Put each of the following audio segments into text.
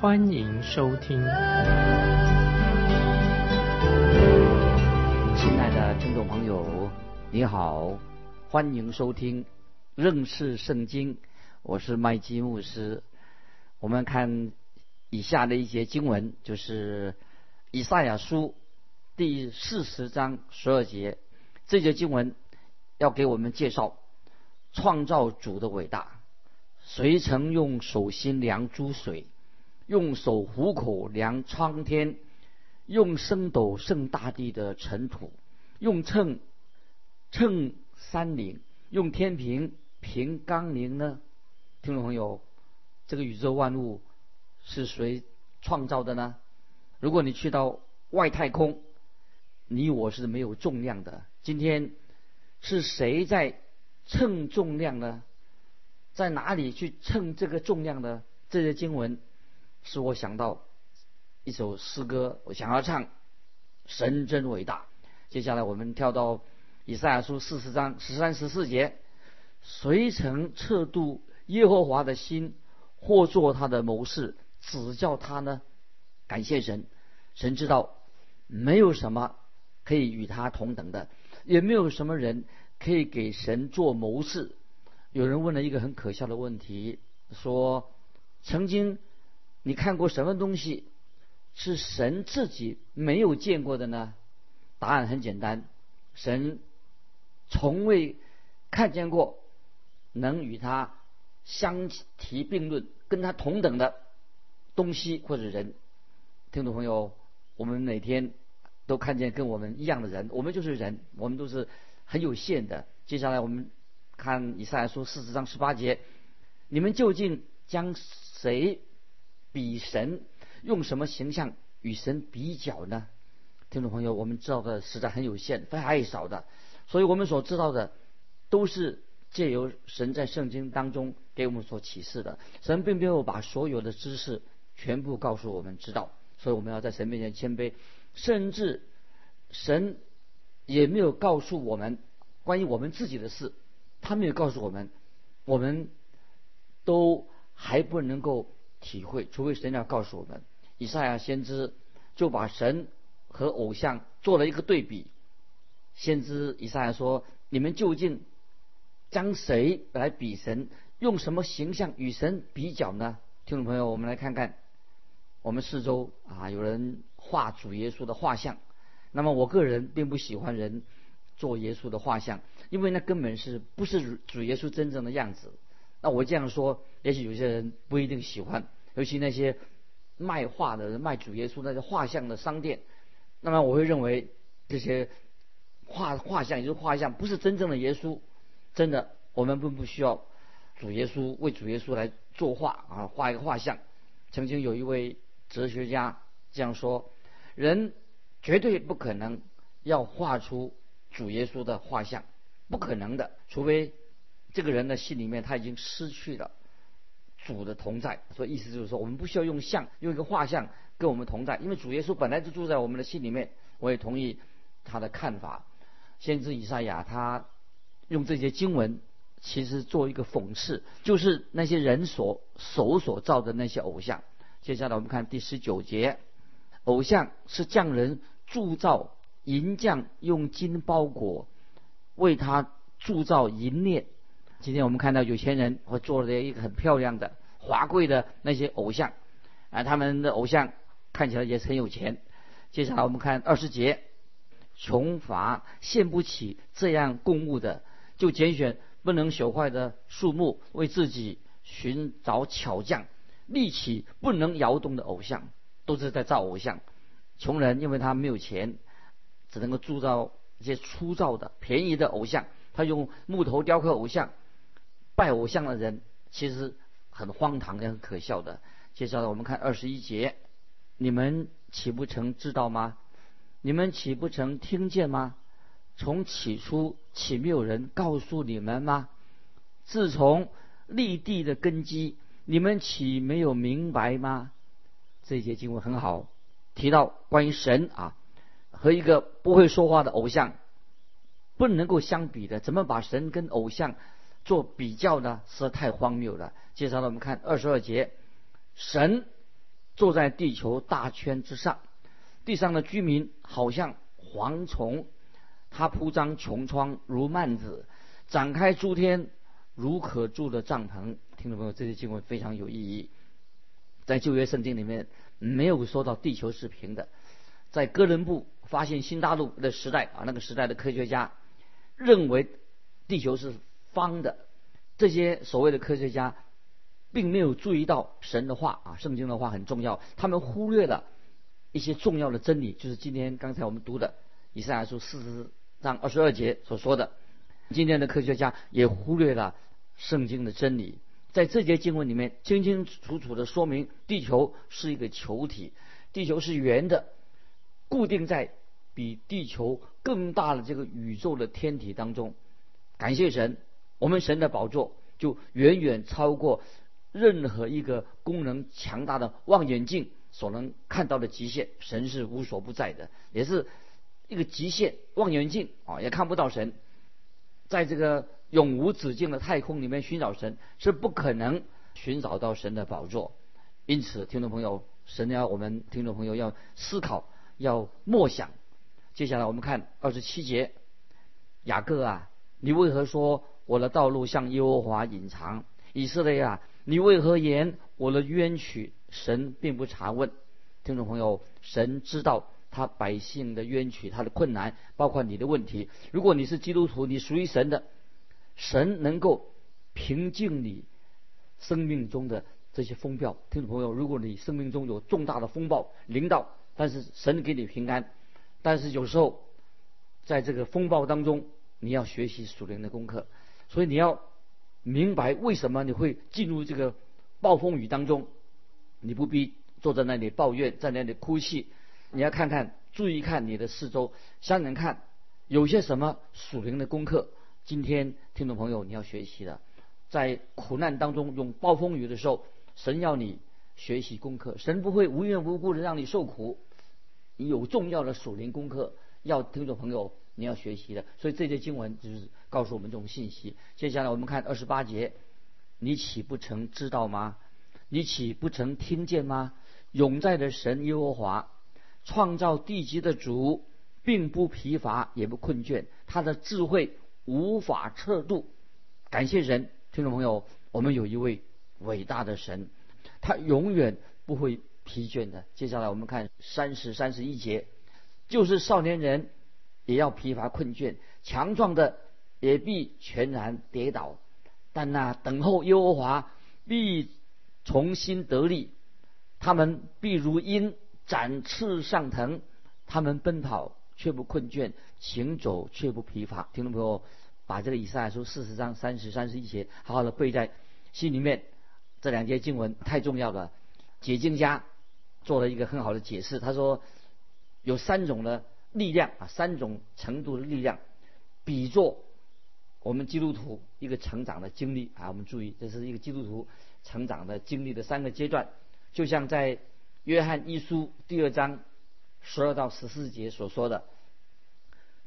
欢迎收听。亲爱的听众朋友，你好，欢迎收听认识圣经。我是麦基牧师。我们看以下的一节经文，就是以赛亚书第四十章十二节。这节经文要给我们介绍创造主的伟大。谁曾用手心量诸水，用手虎口量苍天，用升斗盛大地的尘土，用秤秤山岭，用天平平冈陵呢？听众朋友，这个宇宙万物是谁创造的呢？如果你去到外太空，你我是没有重量的。今天是谁在称重量呢？在哪里去称这个重量呢？这些经文使我想到一首诗歌，我想要唱“神真伟大”。接下来我们跳到以赛亚书四十章十三十四节：“谁曾测度？”耶和华的心，或做他的谋士，指教他呢？感谢神，神知道没有什么可以与他同等的，也没有什么人可以给神做谋士。有人问了一个很可笑的问题，说：曾经你看过什么东西是神自己没有见过的呢？答案很简单，神从未看见过能与他。相提并论，跟他同等的东西或者人，听众朋友，我们每天都看见跟我们一样的人，我们就是人，我们都是很有限的。接下来我们看以赛亚书四十章十八节，你们究竟将谁比神？用什么形象与神比较呢？听众朋友，我们知道的实在很有限，太少的，所以我们所知道的都是。借由神在圣经当中给我们所启示的，神并没有把所有的知识全部告诉我们知道，所以我们要在神面前谦卑，甚至神也没有告诉我们关于我们自己的事，他没有告诉我们，我们都还不能够体会，除非神要告诉我们。以赛亚先知就把神和偶像做了一个对比，先知以赛亚说：“你们究竟？”将谁来比神？用什么形象与神比较呢？听众朋友，我们来看看，我们四周啊，有人画主耶稣的画像。那么我个人并不喜欢人做耶稣的画像，因为那根本是不是主耶稣真正的样子。那我这样说，也许有些人不一定喜欢，尤其那些卖画的人、卖主耶稣那些画像的商店。那么我会认为这些画画像也就是画像，不是真正的耶稣。真的，我们并不需要主耶稣为主耶稣来作画啊，画一个画像。曾经有一位哲学家这样说：人绝对不可能要画出主耶稣的画像，不可能的，除非这个人的心里面他已经失去了主的同在。所以意思就是说，我们不需要用像，用一个画像跟我们同在，因为主耶稣本来就住在我们的心里面。我也同意他的看法。先知以赛亚他。用这些经文，其实做一个讽刺，就是那些人所手所造的那些偶像。接下来我们看第十九节，偶像是匠人铸造银匠用金包裹，为他铸造银链。今天我们看到有钱人会做了一个很漂亮的、华贵的那些偶像，啊，他们的偶像看起来也很有钱。接下来我们看二十节，穷乏献不起这样供物的。就拣选不能朽坏的树木，为自己寻找巧匠，立起不能摇动的偶像，都是在造偶像。穷人因为他没有钱，只能够铸造一些粗糙的、便宜的偶像。他用木头雕刻偶像，拜偶像的人其实很荒唐也很可笑的。接下来我们看二十一节：你们岂不成知道吗？你们岂不成听见吗？从起初岂没有人告诉你们吗？自从立地的根基，你们岂没有明白吗？这一节经文很好，提到关于神啊和一个不会说话的偶像不能够相比的，怎么把神跟偶像做比较呢？实在太荒谬了。接下来我们看二十二节，神坐在地球大圈之上，地上的居民好像蝗虫，他铺张穹苍如幔子，展开诸天如可住的帐篷。听众朋友，这些经文非常有意义。在旧约圣经里面没有说到地球是平的，在哥伦布发现新大陆的时代啊，那个时代的科学家认为地球是方的，这些所谓的科学家。并没有注意到神的话啊，圣经的话很重要。他们忽略了一些重要的真理，就是今天刚才我们读的以赛亚书四十章二十二节所说的。今天的科学家也忽略了圣经的真理。在这节经文里面，清清楚楚的说明地球是一个球体，地球是圆的，固定在比地球更大的这个宇宙的天体当中。感谢神，我们神的宝座就远远超过。任何一个功能强大的望远镜所能看到的极限，神是无所不在的，也是一个极限。望远镜啊，也看不到神。在这个永无止境的太空里面寻找神，是不可能寻找到神的宝座。因此，听众朋友，神要我们听众朋友要思考，要默想。接下来我们看二十七节，雅各啊，你为何说我的道路向耶和华隐藏？以色列啊！你为何言我的冤屈？神并不查问，听众朋友，神知道他百姓的冤屈，他的困难，包括你的问题。如果你是基督徒，你属于神的，神能够平静你生命中的这些风暴。听众朋友，如果你生命中有重大的风暴临到，但是神给你平安，但是有时候在这个风暴当中，你要学习属灵的功课，所以你要。明白为什么你会进入这个暴风雨当中？你不必坐在那里抱怨，在那里哭泣。你要看看，注意看你的四周，想想看，有些什么属灵的功课。今天听众朋友，你要学习的，在苦难当中，用暴风雨的时候，神要你学习功课。神不会无缘无故的让你受苦，你有重要的属灵功课要听众朋友。你要学习的，所以这些经文就是告诉我们这种信息。接下来我们看二十八节，你岂不曾知道吗？你岂不曾听见吗？永在的神耶和华，创造地基的主，并不疲乏也不困倦，他的智慧无法测度。感谢神，听众朋友，我们有一位伟大的神，他永远不会疲倦的。接下来我们看三十三十一节，就是少年人。也要疲乏困倦，强壮的也必全然跌倒，但那等候耶和华必重新得力，他们必如鹰展翅上腾，他们奔跑却不困倦，行走却不疲乏。听众朋友，把这个以赛亚书四十章三十三十一节好好的背在心里面，这两节经文太重要了。解经家做了一个很好的解释，他说有三种的。力量啊，三种程度的力量，比作我们基督徒一个成长的经历啊。我们注意，这是一个基督徒成长的经历的三个阶段，就像在约翰一书第二章十二到十四节所说的，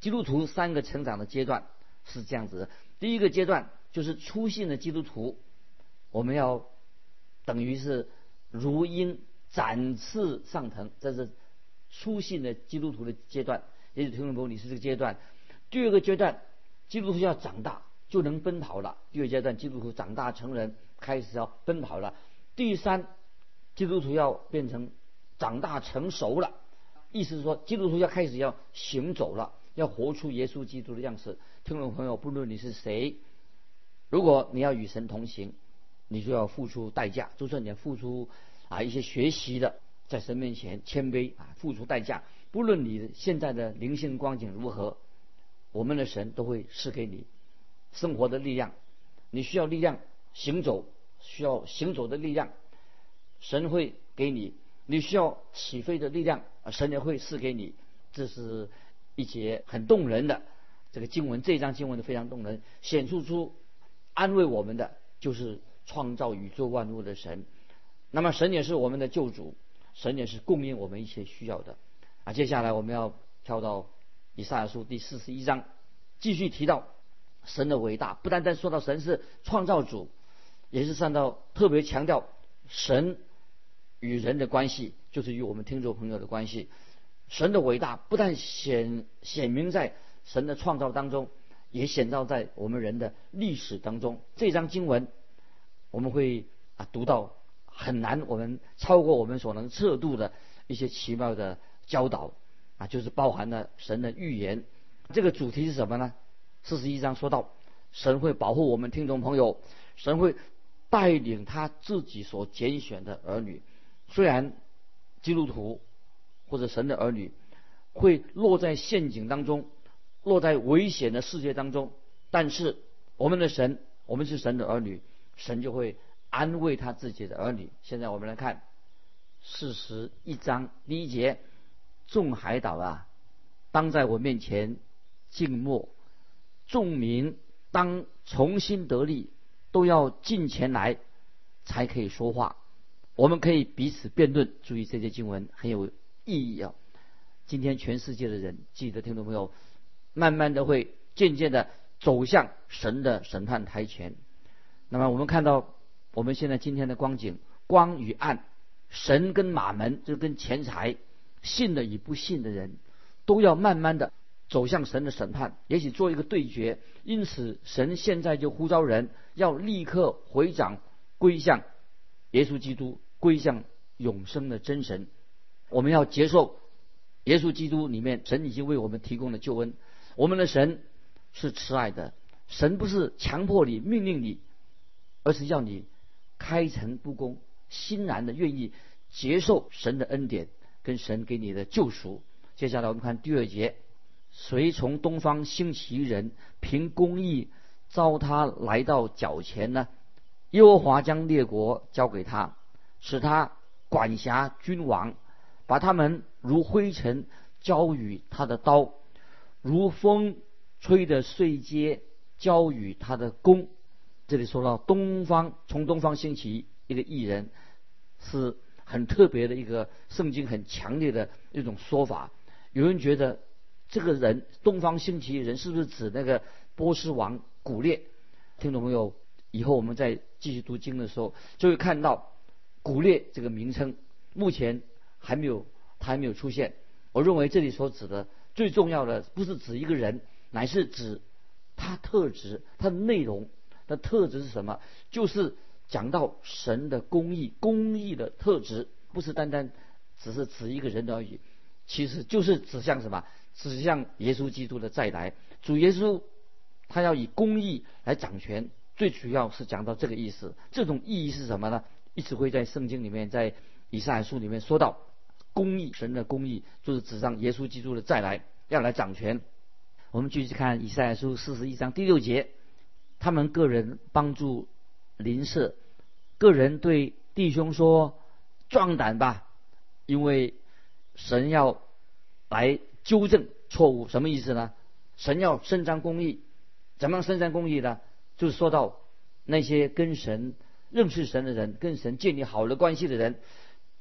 基督徒三个成长的阶段是这样子的。第一个阶段就是初信的基督徒，我们要等于是如鹰展翅上腾，这是。初信的基督徒的阶段，也许听众朋友你是这个阶段。第二个阶段，基督徒要长大，就能奔跑了。第二阶段，基督徒长大成人，开始要奔跑了。第三，基督徒要变成长大成熟了，意思是说，基督徒要开始要行走了，要活出耶稣基督的样式。听众朋友，不论你是谁，如果你要与神同行，你就要付出代价，就算你要付出啊一些学习的。在神面前谦卑啊，付出代价。不论你现在的灵性光景如何，我们的神都会赐给你生活的力量。你需要力量行走，需要行走的力量，神会给你你需要起飞的力量，神也会赐给你。这是一节很动人的这个经文，这一章经文的非常动人，显示出安慰我们的就是创造宇宙万物的神。那么神也是我们的救主，神也是供应我们一切需要的。啊，接下来我们要跳到以赛亚书第四十一章，继续提到神的伟大。不单单说到神是创造主，也是上到特别强调神。与人的关系，就是与我们听众朋友的关系。神的伟大不但显显明在神的创造当中，也显照在我们人的历史当中。这张经文我们会啊读到很难，我们超过我们所能测度的一些奇妙的教导啊，就是包含了神的预言。这个主题是什么呢？四十一章说到，神会保护我们听众朋友，神会带领他自己所拣选的儿女。虽然基督徒或者神的儿女会落在陷阱当中，落在危险的世界当中，但是我们的神，我们是神的儿女，神就会安慰他自己的儿女。现在我们来看四十一章第一节：众海岛啊，当在我面前静默；众民当重新得力，都要进前来，才可以说话。我们可以彼此辩论，注意这些经文很有意义啊！今天全世界的人，记得听众朋友，慢慢的会渐渐的走向神的审判台前。那么我们看到我们现在今天的光景，光与暗，神跟马门，就跟钱财，信的与不信的人，都要慢慢的走向神的审判，也许做一个对决。因此，神现在就呼召人要立刻回掌归向耶稣基督。归向永生的真神，我们要接受耶稣基督里面神已经为我们提供的救恩。我们的神是慈爱的，神不是强迫你、命令你，而是要你开诚布公、欣然的愿意接受神的恩典跟神给你的救赎。接下来我们看第二节：谁从东方兴起人，凭公义招他来到脚前呢？耶和华将列国交给他。使他管辖君王，把他们如灰尘交与他的刀，如风吹的碎秸交与他的弓。这里说到东方，从东方兴起一个艺人，是很特别的一个圣经很强烈的一种说法。有人觉得这个人东方兴起人是不是指那个波斯王古列？听众朋友，以后我们在继续读经的时候就会看到。古列这个名称目前还没有，他还没有出现。我认为这里所指的最重要的不是指一个人，乃是指他特质、他的内容。的特质是什么？就是讲到神的公义、公义的特质，不是单单只是指一个人而已。其实就是指向什么？指向耶稣基督的再来。主耶稣他要以公义来掌权，最主要是讲到这个意思。这种意义是什么呢？一直会在圣经里面，在以赛亚书里面说到公义，神的公义就是指上耶稣基督的再来，要来掌权。我们继续看以赛亚书四十一章第六节，他们个人帮助邻舍，个人对弟兄说：“壮胆吧，因为神要来纠正错误。”什么意思呢？神要伸张公义，怎么样伸张公义呢？就是说到那些跟神。认识神的人，跟神建立好的关系的人，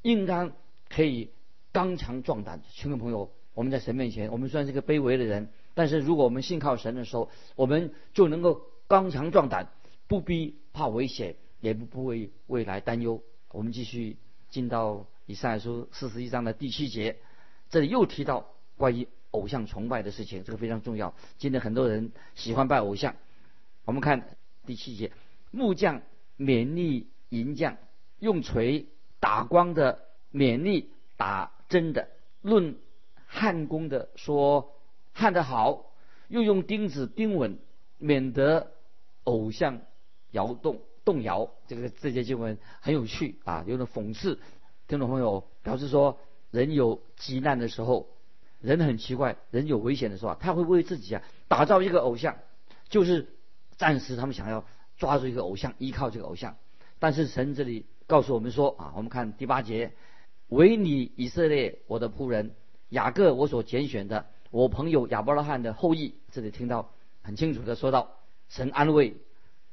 应当可以刚强壮胆。亲爱朋友，我们在神面前，我们虽然是个卑微的人，但是如果我们信靠神的时候，我们就能够刚强壮胆，不必怕危险，也不不为未来担忧。我们继续进到以赛亚书四十一章的第七节，这里又提到关于偶像崇拜的事情，这个非常重要。今天很多人喜欢拜偶像。我们看第七节，木匠。勉力银匠用锤打光的，勉力打针的，论焊工的说焊得好，又用钉子钉稳，免得偶像摇动动摇。这个这些经文很有趣啊，有点讽刺。听众朋友表示说，人有急难的时候，人很奇怪，人有危险的时候，他会为自己啊打造一个偶像，就是暂时他们想要。抓住一个偶像，依靠这个偶像，但是神这里告诉我们说啊，我们看第八节，唯你以色列我的仆人雅各我所拣选的，我朋友亚伯拉罕的后裔。这里听到很清楚的说到，神安慰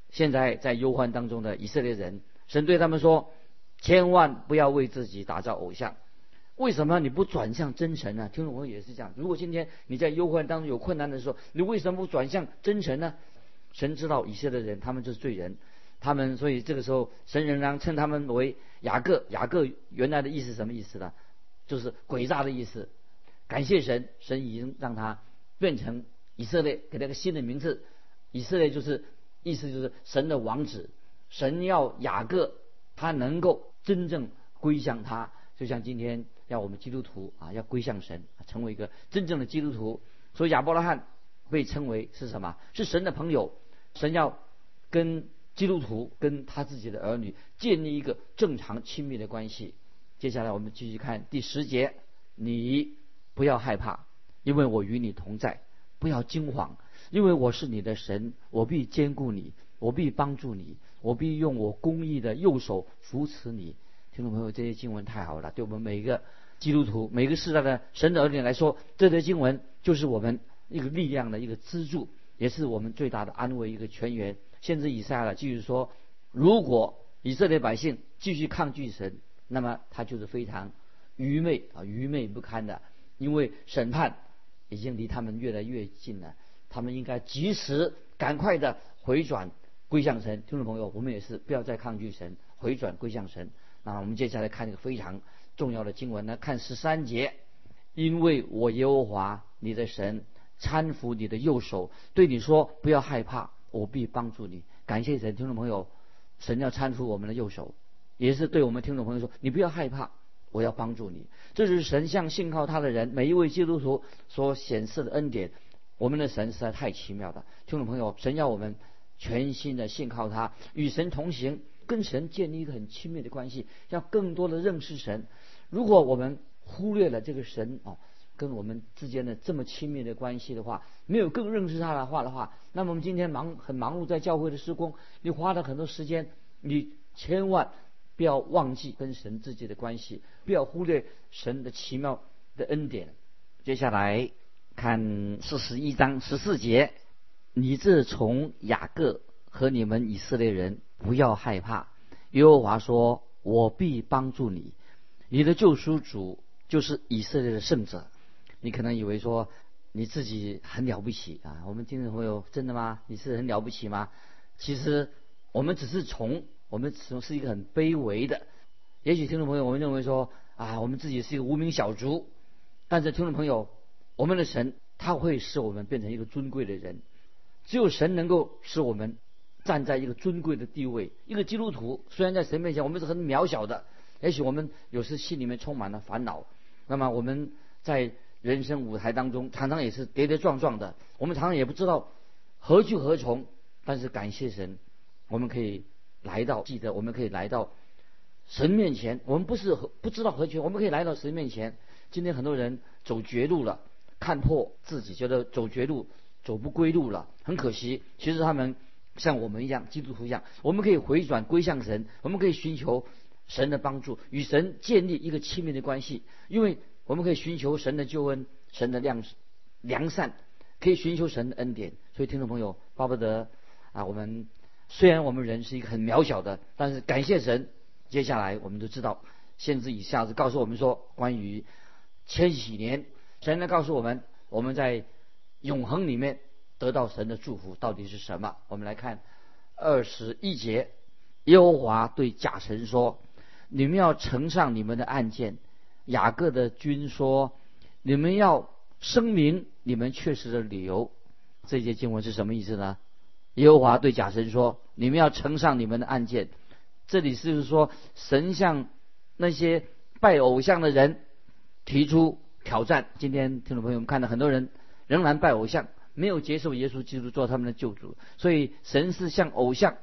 现在在忧患当中的以色列人，神对他们说：千万不要为自己打造偶像。为什么你不转向真神呢？听众朋友也是这样。如果今天你在忧患当中有困难的时候，你为什么不转向真神呢？神知道以色列人他们就是罪人，他们所以这个时候神仍然称他们为雅各。雅各原来的意思什么意思呢？就是诡诈的意思。感谢神，神已经让他变成以色列，给他个新的名字。以色列就是意思就是神的王子。神要雅各他能够真正归向他，就像今天。要我们基督徒啊，要归向神，成为一个真正的基督徒。所以亚伯拉罕被称为是什么？是神的朋友。神要跟基督徒、跟他自己的儿女建立一个正常亲密的关系。接下来我们继续看第十节：你不要害怕，因为我与你同在；不要惊慌，因为我是你的神，我必兼顾你，我必帮助你，我必用我公义的右手扶持你。听众朋友，这些经文太好了，对我们每一个。基督徒每个世代的神的儿女来说，这些经文就是我们一个力量的一个支柱，也是我们最大的安慰一个泉源。先知以赛亚继续说：如果以色列百姓继续抗拒神，那么他就是非常愚昧啊，愚昧不堪的，因为审判已经离他们越来越近了。他们应该及时、赶快的回转归向神。听众朋友，我们也是不要再抗拒神，回转归向神。那我们接下来看一个非常。重要的经文呢？看十三节，因为我耶和华你的神搀扶你的右手，对你说不要害怕，我必帮助你。感谢神，听众朋友，神要搀扶我们的右手，也是对我们听众朋友说，你不要害怕，我要帮助你。这是神向信靠他的人每一位基督徒所显示的恩典。我们的神实在太奇妙了，听众朋友，神要我们全心的信靠他，与神同行，跟神建立一个很亲密的关系，要更多的认识神。如果我们忽略了这个神啊，跟我们之间的这么亲密的关系的话，没有更认识他的话的话，那么我们今天忙很忙碌在教会的施工，你花了很多时间，你千万不要忘记跟神自己的关系，不要忽略神的奇妙的恩典。接下来看四十一章十四节，你这从雅各和你们以色列人不要害怕，耶和华说：“我必帮助你。”你的救赎主就是以色列的圣者，你可能以为说你自己很了不起啊！我们听众朋友，真的吗？你是很了不起吗？其实我们只是从我们从是一个很卑微的。也许听众朋友，我们认为说啊，我们自己是一个无名小卒。但是听众朋友，我们的神他会使我们变成一个尊贵的人。只有神能够使我们站在一个尊贵的地位。一个基督徒虽然在神面前我们是很渺小的。也许我们有时心里面充满了烦恼，那么我们在人生舞台当中常常也是跌跌撞撞的，我们常常也不知道何去何从。但是感谢神，我们可以来到，记得我们可以来到神面前。我们不是不知道何去，我们可以来到神面前。今天很多人走绝路了，看破自己，觉得走绝路走不归路了，很可惜。其实他们像我们一样，基督徒一样，我们可以回转归向神，我们可以寻求。神的帮助，与神建立一个亲密的关系，因为我们可以寻求神的救恩、神的良良善，可以寻求神的恩典。所以，听众朋友，巴不得啊，我们虽然我们人是一个很渺小的，但是感谢神。接下来，我们都知道，先知一下子告诉我们说，关于千禧年，神来告诉我们，我们在永恒里面得到神的祝福到底是什么？我们来看二十一节，耶和华对假神说。你们要呈上你们的案件。雅各的君说：“你们要声明你们确实的理由。”这节经文是什么意思呢？耶和华对假神说：“你们要呈上你们的案件。”这里是不是说神向那些拜偶像的人提出挑战？今天听众朋友们看到很多人仍然拜偶像，没有接受耶稣基督做他们的救主，所以神是向偶像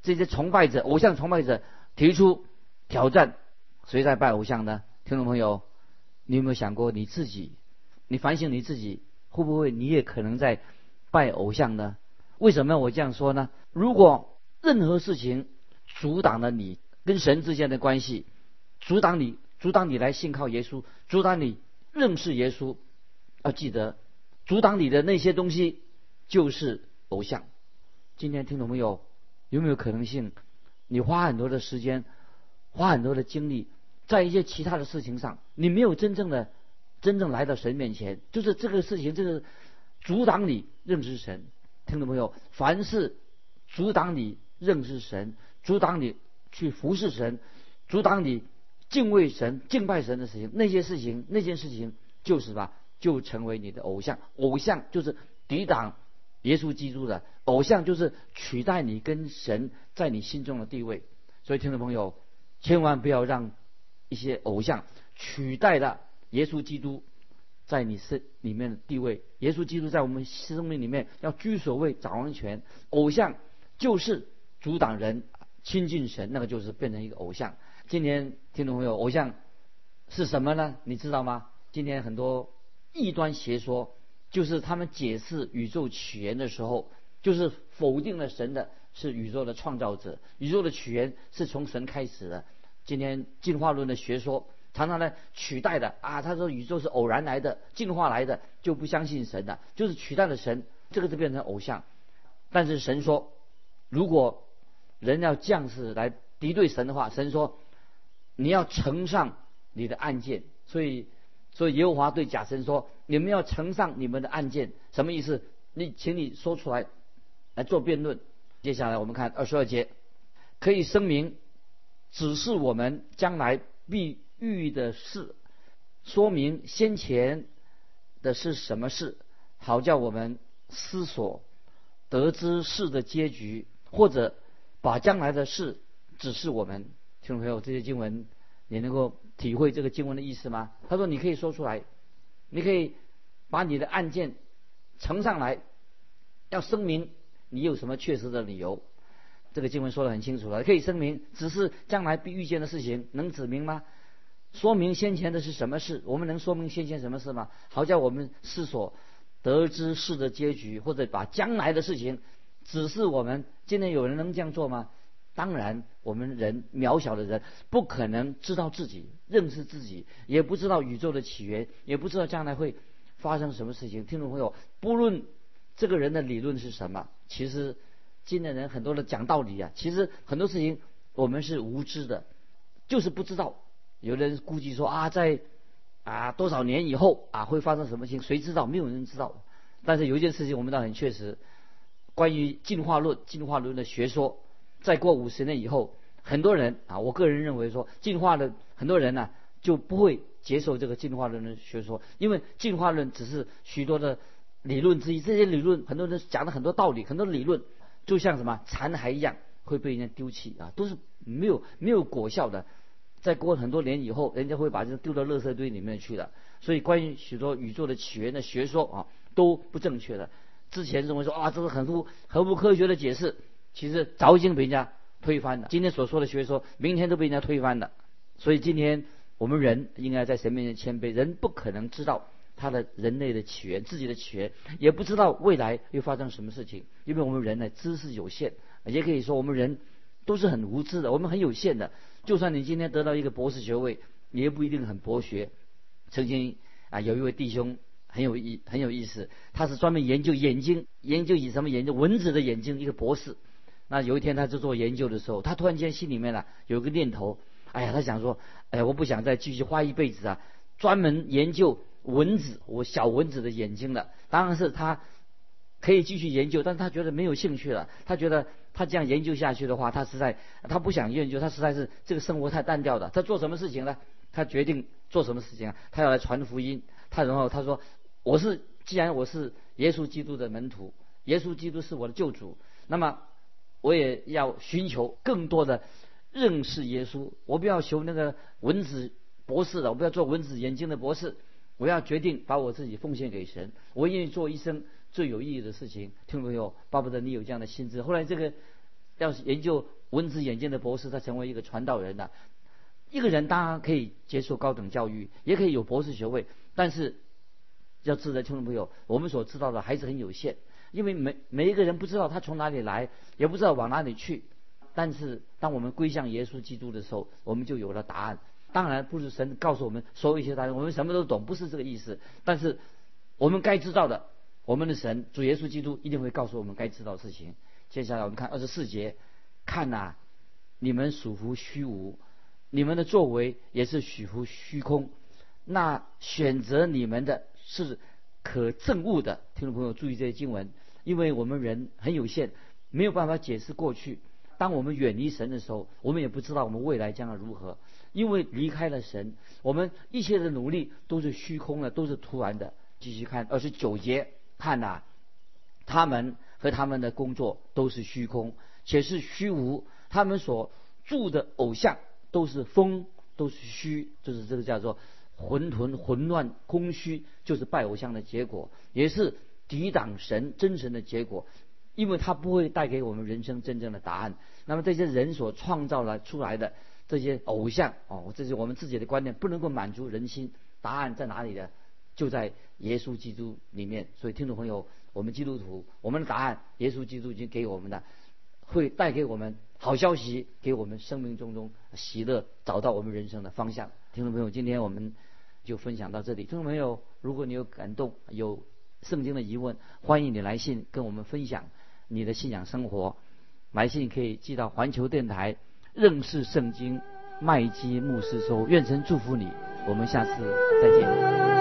这些崇拜者、偶像崇拜者提出。挑战谁在拜偶像呢？听众朋友，你有没有想过你自己？你反省你自己，会不会你也可能在拜偶像呢？为什么我这样说呢？如果任何事情阻挡了你跟神之间的关系，阻挡你阻挡你来信靠耶稣，阻挡你认识耶稣。要记得，阻挡你的那些东西就是偶像。今天听懂没有？有没有可能性，你花很多的时间，花很多的精力，在一些其他的事情上，你没有真正的、真正来到神面前，就是这个事情，这个阻挡你认识神。听众朋友？凡是阻挡你认识神、阻挡你去服侍神、阻挡你敬畏神、敬拜神的事情，那些事情、那件事情，就是吧，就成为你的偶像。偶像就是抵挡耶稣基督的偶像，就是取代你跟神在你心中的地位。所以，听众朋友，千万不要让一些偶像取代了耶稣基督。在你身里面的地位，耶稣基督在我们生命里面要居首位、掌王权。偶像就是阻挡人亲近神，那个就是变成一个偶像。今天听众朋友，偶像是什么呢？你知道吗？今天很多异端邪说，就是他们解释宇宙起源的时候，就是否定了神的是宇宙的创造者，宇宙的起源是从神开始的。今天进化论的学说。常常呢取代的啊，他说宇宙是偶然来的，进化来的，就不相信神的，就是取代了神，这个就变成偶像。但是神说，如果人要降世来敌对神的话，神说你要呈上你的案件。所以，所以耶和华对假神说，你们要呈上你们的案件，什么意思？你请你说出来来做辩论。接下来我们看二十二节，可以声明只是我们将来必。遇的事，说明先前的是什么事，好叫我们思索，得知事的结局，或者把将来的事指示我们。听众朋友，这些经文你能够体会这个经文的意思吗？他说：“你可以说出来，你可以把你的案件呈上来，要声明你有什么确实的理由。”这个经文说的很清楚了，可以声明只是将来必遇见的事情，能指明吗？说明先前的是什么事？我们能说明先前什么事吗？好像我们思索得知事的结局，或者把将来的事情指示我们。今天有人能这样做吗？当然，我们人渺小的人不可能知道自己认识自己，也不知道宇宙的起源，也不知道将来会发生什么事情。听众朋友，不论这个人的理论是什么，其实今天人很多的讲道理啊，其实很多事情我们是无知的，就是不知道。有人估计说啊，在啊多少年以后啊会发生什么情？谁知道？没有人知道。但是有一件事情我们倒很确实，关于进化论、进化论的学说，再过五十年以后，很多人啊，我个人认为说，进化的很多人呢就不会接受这个进化论的学说，因为进化论只是许多的理论之一。这些理论很多人讲了很多道理，很多理论就像什么残骸一样会被人家丢弃啊，都是没有没有果效的。再过很多年以后，人家会把这丢到垃圾堆里面去的。所以，关于许多宇宙的起源的学说啊，都不正确的。之前认为说啊，这是很不很不科学的解释，其实早已经被人家推翻了。今天所说的学说，明天都被人家推翻了。所以，今天我们人应该在神面前谦卑。人不可能知道他的人类的起源，自己的起源，也不知道未来又发生什么事情，因为我们人呢知识有限，也可以说我们人都是很无知的，我们很有限的。就算你今天得到一个博士学位，你也不一定很博学。曾经啊，有一位弟兄很有意很有意思，他是专门研究眼睛，研究以什么研究蚊子的眼睛，一个博士。那有一天他在做研究的时候，他突然间心里面呢有个念头，哎呀，他想说，哎呀，我不想再继续花一辈子啊，专门研究蚊子，我小蚊子的眼睛了。当然是他可以继续研究，但是他觉得没有兴趣了，他觉得。他这样研究下去的话，他实在他不想研究，他实在是这个生活太单调了。他做什么事情呢？他决定做什么事情啊？他要来传福音。他然后他说：“我是既然我是耶稣基督的门徒，耶稣基督是我的救主，那么我也要寻求更多的认识耶稣。我不要求那个文字博士的，我不要做文字眼睛的博士。我要决定把我自己奉献给神。我愿意做一生。”最有意义的事情，听众朋友，巴不得你有这样的心智。后来这个要是研究文字眼睛的博士，他成为一个传道人了。一个人当然可以接受高等教育，也可以有博士学位，但是要知道，听众朋友，我们所知道的还是很有限，因为每每一个人不知道他从哪里来，也不知道往哪里去。但是当我们归向耶稣基督的时候，我们就有了答案。当然不是神告诉我们所有一些答案，我们什么都懂，不是这个意思。但是我们该知道的，我们的神主耶稣基督一定会告诉我们该知道的事情。接下来我们看二十四节，看呐，你们属乎虚无，你们的作为也是属乎虚空。那选择你们的是可证悟的，听众朋友注意这些经文，因为我们人很有限，没有办法解释过去。当我们远离神的时候，我们也不知道我们未来将要如何。因为离开了神，我们一切的努力都是虚空的，都是徒然的。继续看二十九节，看呐，他们和他们的工作都是虚空，且是虚无。他们所铸的偶像都是风，都是虚，就是这个叫做混沌、混乱、空虚，就是拜偶像的结果，也是抵挡神真神的结果。因为他不会带给我们人生真正的答案。那么这些人所创造了出来的这些偶像，哦，这是我们自己的观念，不能够满足人心。答案在哪里呢？就在耶稣基督里面。所以听众朋友，我们基督徒，我们的答案，耶稣基督已经给我们的，会带给我们好消息，给我们生命中中喜乐，找到我们人生的方向。听众朋友，今天我们就分享到这里。听众朋友，如果你有感动，有圣经的疑问，欢迎你来信跟我们分享。你的信仰生活，来信可以寄到环球电台认识圣经麦基牧师收。愿神祝福你，我们下次再见。